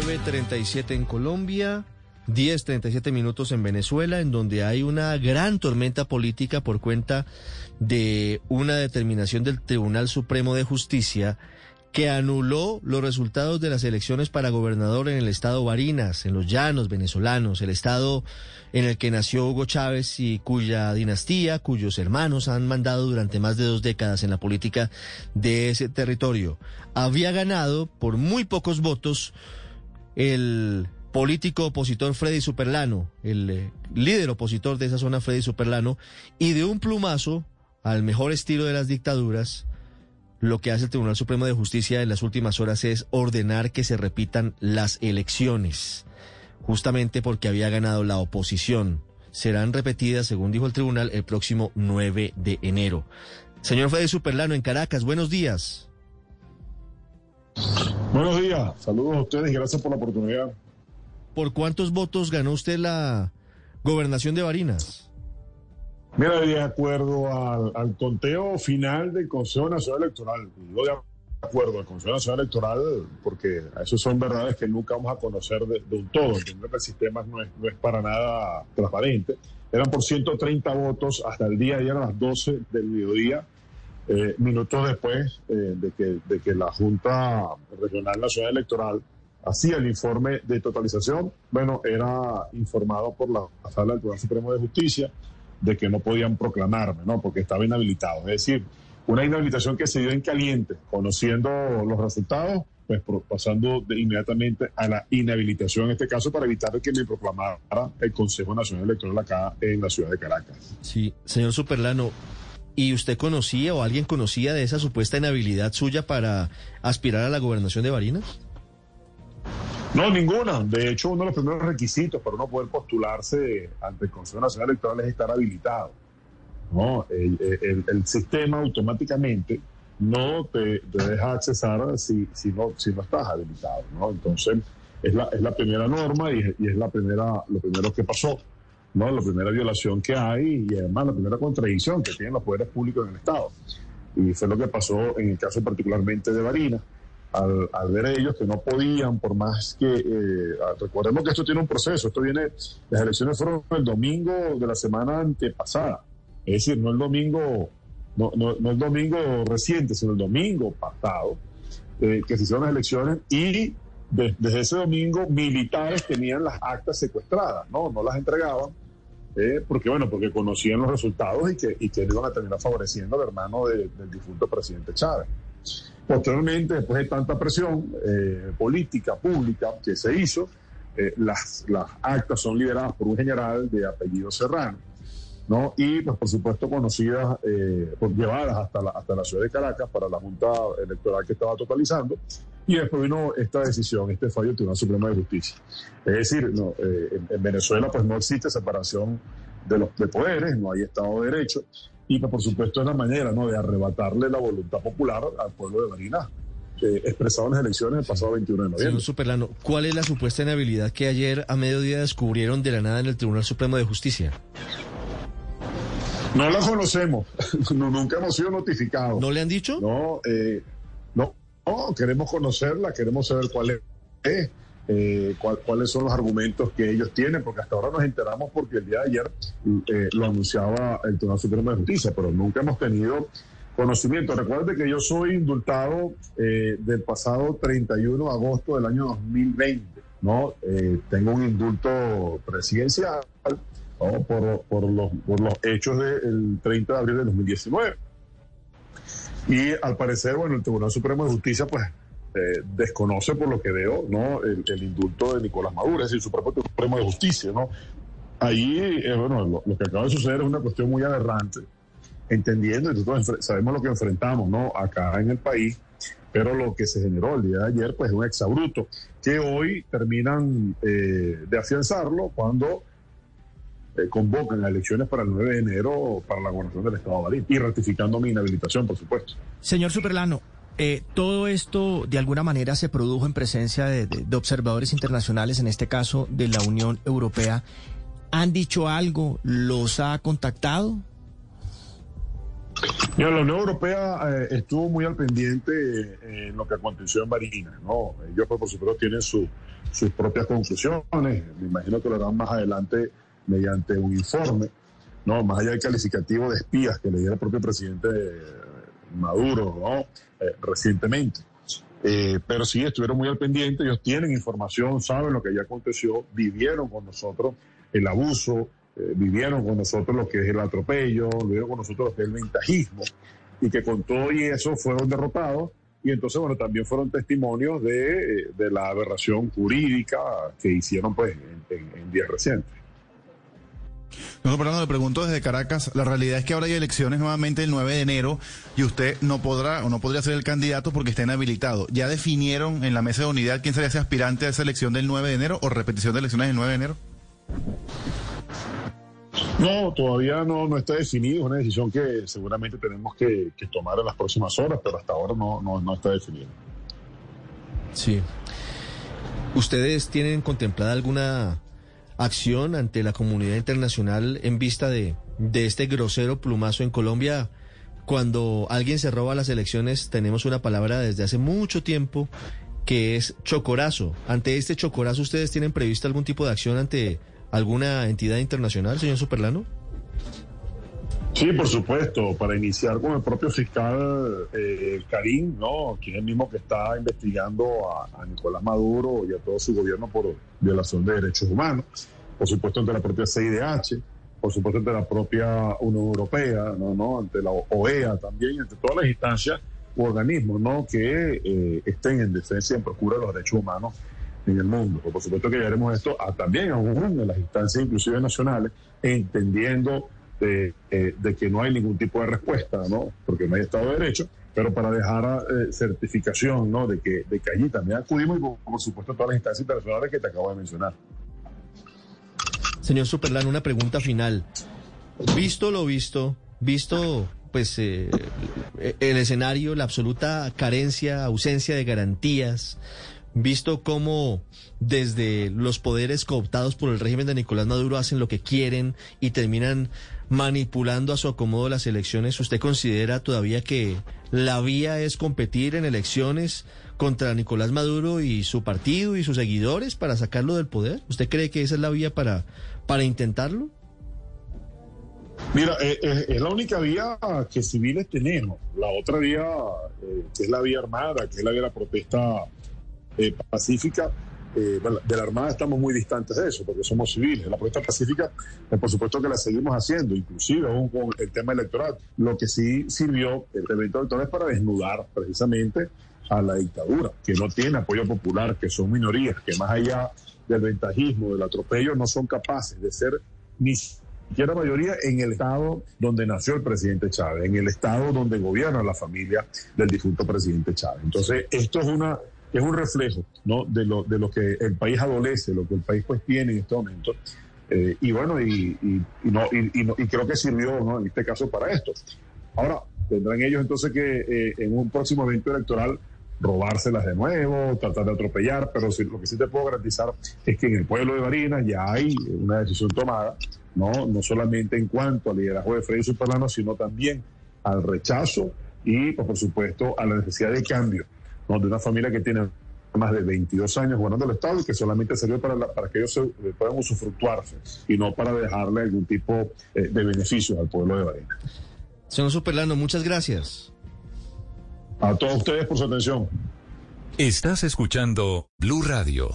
9.37 en Colombia, 10.37 minutos en Venezuela, en donde hay una gran tormenta política por cuenta de una determinación del Tribunal Supremo de Justicia que anuló los resultados de las elecciones para gobernador en el estado Barinas, en los llanos venezolanos, el estado en el que nació Hugo Chávez y cuya dinastía, cuyos hermanos han mandado durante más de dos décadas en la política de ese territorio. Había ganado por muy pocos votos el político opositor Freddy Superlano, el eh, líder opositor de esa zona Freddy Superlano, y de un plumazo, al mejor estilo de las dictaduras, lo que hace el Tribunal Supremo de Justicia en las últimas horas es ordenar que se repitan las elecciones, justamente porque había ganado la oposición. Serán repetidas, según dijo el tribunal, el próximo 9 de enero. Señor Fede Superlano, en Caracas, buenos días. Buenos días, saludos a ustedes y gracias por la oportunidad. ¿Por cuántos votos ganó usted la gobernación de Barinas? Mira, de acuerdo al, conteo final del Consejo Nacional Electoral, yo de acuerdo al Consejo Nacional Electoral, porque eso son verdades que nunca vamos a conocer de, un todo, entiendo que el sistema no es, no es para nada transparente, eran por 130 votos hasta el día de ayer a las 12 del mediodía, eh, minutos después eh, de, que, de que la Junta Regional Nacional Electoral hacía el informe de totalización, bueno, era informado por la Sala del Tribunal Supremo de Justicia, de que no podían proclamarme, ¿no? Porque estaba inhabilitado. Es decir, una inhabilitación que se dio en caliente, conociendo los resultados, pues pasando de inmediatamente a la inhabilitación en este caso para evitar que me proclamara el Consejo Nacional Electoral acá en la ciudad de Caracas. Sí, señor Superlano, ¿y usted conocía o alguien conocía de esa supuesta inhabilidad suya para aspirar a la gobernación de Barinas? No, ninguna. De hecho, uno de los primeros requisitos para uno poder postularse ante el Consejo Nacional Electoral es estar habilitado. ¿no? El, sistema automáticamente no te, deja accesar si, si, no, si no estás habilitado. ¿no? Entonces, es la, es la primera norma y, es la primera, lo primero que pasó. ¿No? La primera violación que hay y además la primera contradicción que tienen los poderes públicos en el Estado. Y fue lo que pasó en el caso particularmente de Varina al, ver ellos que no podían, por más que, eh, recordemos que esto tiene un proceso, esto viene, las elecciones fueron el domingo de la semana antepasada, es decir, no el domingo, no, no, el domingo reciente, sino el domingo pasado, eh, que se hicieron las elecciones y desde ese domingo militares tenían las actas secuestradas, ¿no? No las entregaban. Eh, porque bueno, porque conocían los resultados y que, y que iban a terminar favoreciendo al hermano del difunto presidente Chávez. Posteriormente, después de tanta presión eh, política, pública que se hizo, eh, las, las actas son lideradas por un general de apellido Serrano, ¿no? Y, pues, por supuesto, conocidas, eh, llevadas hasta la, hasta la ciudad de Caracas para la Junta Electoral que estaba totalizando. Y después vino esta decisión, este fallo del Tribunal Supremo de Justicia. Es decir, no, en, Venezuela, pues, no existe separación de los de poderes, no hay Estado de Derecho y que por supuesto es la manera ¿no? de arrebatarle la voluntad popular al pueblo de Barinas, eh, expresado en las elecciones el pasado 21 de noviembre. Señor Superlano, ¿cuál es la supuesta inhabilidad que ayer a mediodía descubrieron de la nada en el Tribunal Supremo de Justicia? No la conocemos, nunca hemos sido notificados. ¿No le han dicho? No, eh, no, no, queremos conocerla, queremos saber cuál es. Eh, cuáles son los argumentos que ellos tienen, porque hasta ahora nos enteramos porque el día de ayer eh, lo anunciaba el Tribunal Supremo de Justicia, pero nunca hemos tenido conocimiento. Recuerde que yo soy indultado eh, del pasado 31 de agosto del año 2020, ¿no? tengo un indulto presidencial por, por, los, por los hechos del 30 de abril de 2019. Y al parecer, bueno, el Tribunal Supremo de Justicia, pues eh, desconoce por lo que veo no el, indulto de Nicolás Maduro, es decir, su propio Supremo de Justicia, ¿no? Ahí, eh, bueno, lo, que acaba de suceder es una cuestión muy aberrante, entendiendo, nosotros sabemos lo que enfrentamos, ¿no? Acá en el país, pero lo que se generó el día de ayer, pues es un exabruto, que hoy terminan eh, de afianzarlo cuando convocan las elecciones para el 9 de enero para la gobernación del Estado de Madrid y ratificando mi inhabilitación, por supuesto. Señor Superlano, eh, todo esto de alguna manera se produjo en presencia de, observadores internacionales, en este caso de la Unión Europea. ¿Han dicho algo? ¿Los ha contactado? la Unión Europea eh, estuvo muy al pendiente eh, en lo que aconteció en Barinas, ¿no? Ellos, por supuesto, tienen sus propias conclusiones. Me imagino que lo harán más adelante mediante un informe, ¿no? Más allá del calificativo de espías que le dio el propio presidente Maduro, ¿no? recientemente. pero sí, estuvieron muy al pendiente, ellos tienen información, saben lo que ya aconteció, vivieron con nosotros el abuso, eh, vivieron con nosotros lo que es el atropello, vivieron con nosotros lo que es el ventajismo, y que con todo y eso fueron derrotados. Y entonces, bueno, también fueron testimonios de, de la aberración jurídica que hicieron pues en, días recientes. No, perdón, le pregunto desde Caracas. La realidad es que ahora hay elecciones nuevamente el 9 de enero y usted no podrá o no podría ser el candidato porque está inhabilitado. ¿Ya definieron en la mesa de unidad quién sería ese aspirante a esa elección del 9 de enero o repetición de elecciones del 9 de enero? No, todavía no, no está definido, es una decisión que seguramente tenemos que, tomar en las próximas horas, pero hasta ahora no, no, está definido. Sí. ¿Ustedes tienen contemplada alguna acción ante la comunidad internacional en vista de, de este grosero plumazo en Colombia? Cuando alguien se roba las elecciones, tenemos una palabra desde hace mucho tiempo que es chocorazo. Ante este chocorazo, ¿ustedes tienen previsto algún tipo de acción ante alguna entidad internacional, señor Superlano? Sí, por supuesto, para iniciar con el propio fiscal eh, Karim, ¿no? quien es el mismo que está investigando a, Nicolás Maduro y a todo su gobierno por violación de derechos humanos, por supuesto ante la propia CIDH, por supuesto ante la propia Unión Europea, ¿no? ¿no? ante la OEA también, ante todas las instancias u organismos ¿no? que eh, estén en defensa y en procura de los derechos humanos en el mundo. Por supuesto que llevaremos esto también a un de las instancias inclusive nacionales, entendiendo de, eh, de, que no hay ningún tipo de respuesta, ¿no? Porque no hay Estado de Derecho, pero para dejar eh, certificación, ¿no? De que, de que allí también acudimos y por, supuesto todas las instancias internacionales que te acabo de mencionar. Señor Superlán, una pregunta final. Visto lo visto, visto pues eh, el escenario, la absoluta carencia, ausencia de garantías, visto cómo desde los poderes cooptados por el régimen de Nicolás Maduro hacen lo que quieren y terminan manipulando a su acomodo las elecciones, ¿usted considera todavía que la vía es competir en elecciones contra Nicolás Maduro y su partido y sus seguidores para sacarlo del poder? ¿Usted cree que esa es la vía para, para intentarlo? Mira, eh, eh, es, la única vía que civiles tenemos. La otra vía, eh, que es la vía armada, que es la vía de la protesta eh, pacífica, eh, de la Armada estamos muy distantes de eso, porque somos civiles. La protesta pacífica, eh, por supuesto que la seguimos haciendo, inclusive aún con el tema electoral. Lo que sí sirvió el evento electoral es para desnudar precisamente a la dictadura, que no tiene apoyo popular, que son minorías, que más allá del ventajismo, del atropello, no son capaces de ser ni siquiera mayoría en el estado donde nació el presidente Chávez, en el estado donde gobierna la familia del difunto presidente Chávez. Entonces, esto es una es un reflejo ¿no? de, lo, de lo que el país adolece, lo que el país pues tiene en este momento. Eh, y bueno, y, no, y, creo que sirvió ¿no? en este caso para esto. Ahora, tendrán ellos entonces que eh, en un próximo evento electoral robárselas de nuevo, tratar de atropellar, pero lo que sí te puedo garantizar es que en el pueblo de Barinas ya hay una decisión tomada, no, no solamente en cuanto al liderazgo de Freddy Superlano, sino también al rechazo y, pues, por supuesto, a la necesidad de cambio de una familia que tiene más de 22 años gobernando el Estado y que solamente sirvió para, para que ellos eh, puedan usufructuarse y no para dejarle algún tipo eh, de beneficios al pueblo de Bahía. Señor Superlano, muchas gracias. A todos ustedes por su atención. Estás escuchando Blue Radio.